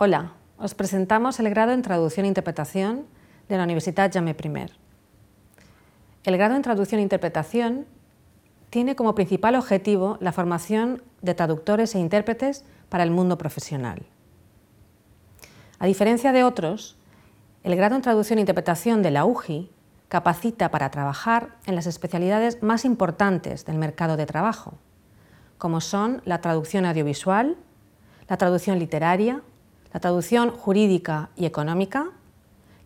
Hola, os presentamos el grado en Traducción e Interpretación de la Universidad Jamé I. El grado en Traducción e Interpretación tiene como principal objetivo la formación de traductores e intérpretes para el mundo profesional. A diferencia de otros, el grado en Traducción e Interpretación de la UJI capacita para trabajar en las especialidades más importantes del mercado de trabajo, como son la traducción audiovisual, la traducción literaria, la traducción jurídica y económica,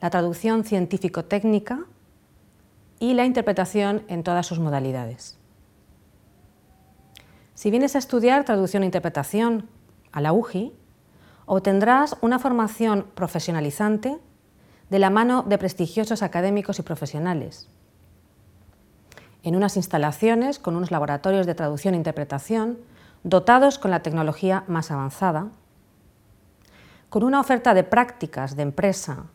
la traducción científico-técnica y la interpretación en todas sus modalidades. Si vienes a estudiar traducción e interpretación a la UJI, obtendrás una formación profesionalizante de la mano de prestigiosos académicos y profesionales, en unas instalaciones con unos laboratorios de traducción e interpretación dotados con la tecnología más avanzada, con una oferta de prácticas de empresa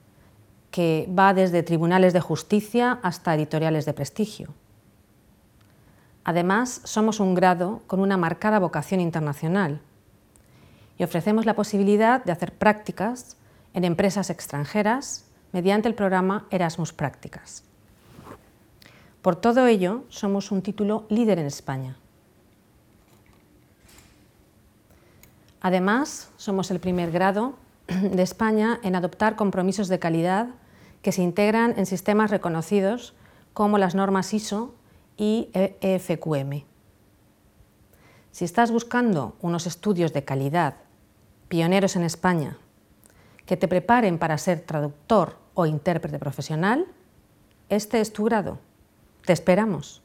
que va desde tribunales de justicia hasta editoriales de prestigio. Además, somos un grado con una marcada vocación internacional y ofrecemos la posibilidad de hacer prácticas en empresas extranjeras mediante el programa Erasmus Prácticas. Por todo ello, somos un título líder en España. Además, somos el primer grado de España en adoptar compromisos de calidad que se integran en sistemas reconocidos como las normas ISO y EFQM. Si estás buscando unos estudios de calidad pioneros en España que te preparen para ser traductor o intérprete profesional, este es tu grado. Te esperamos.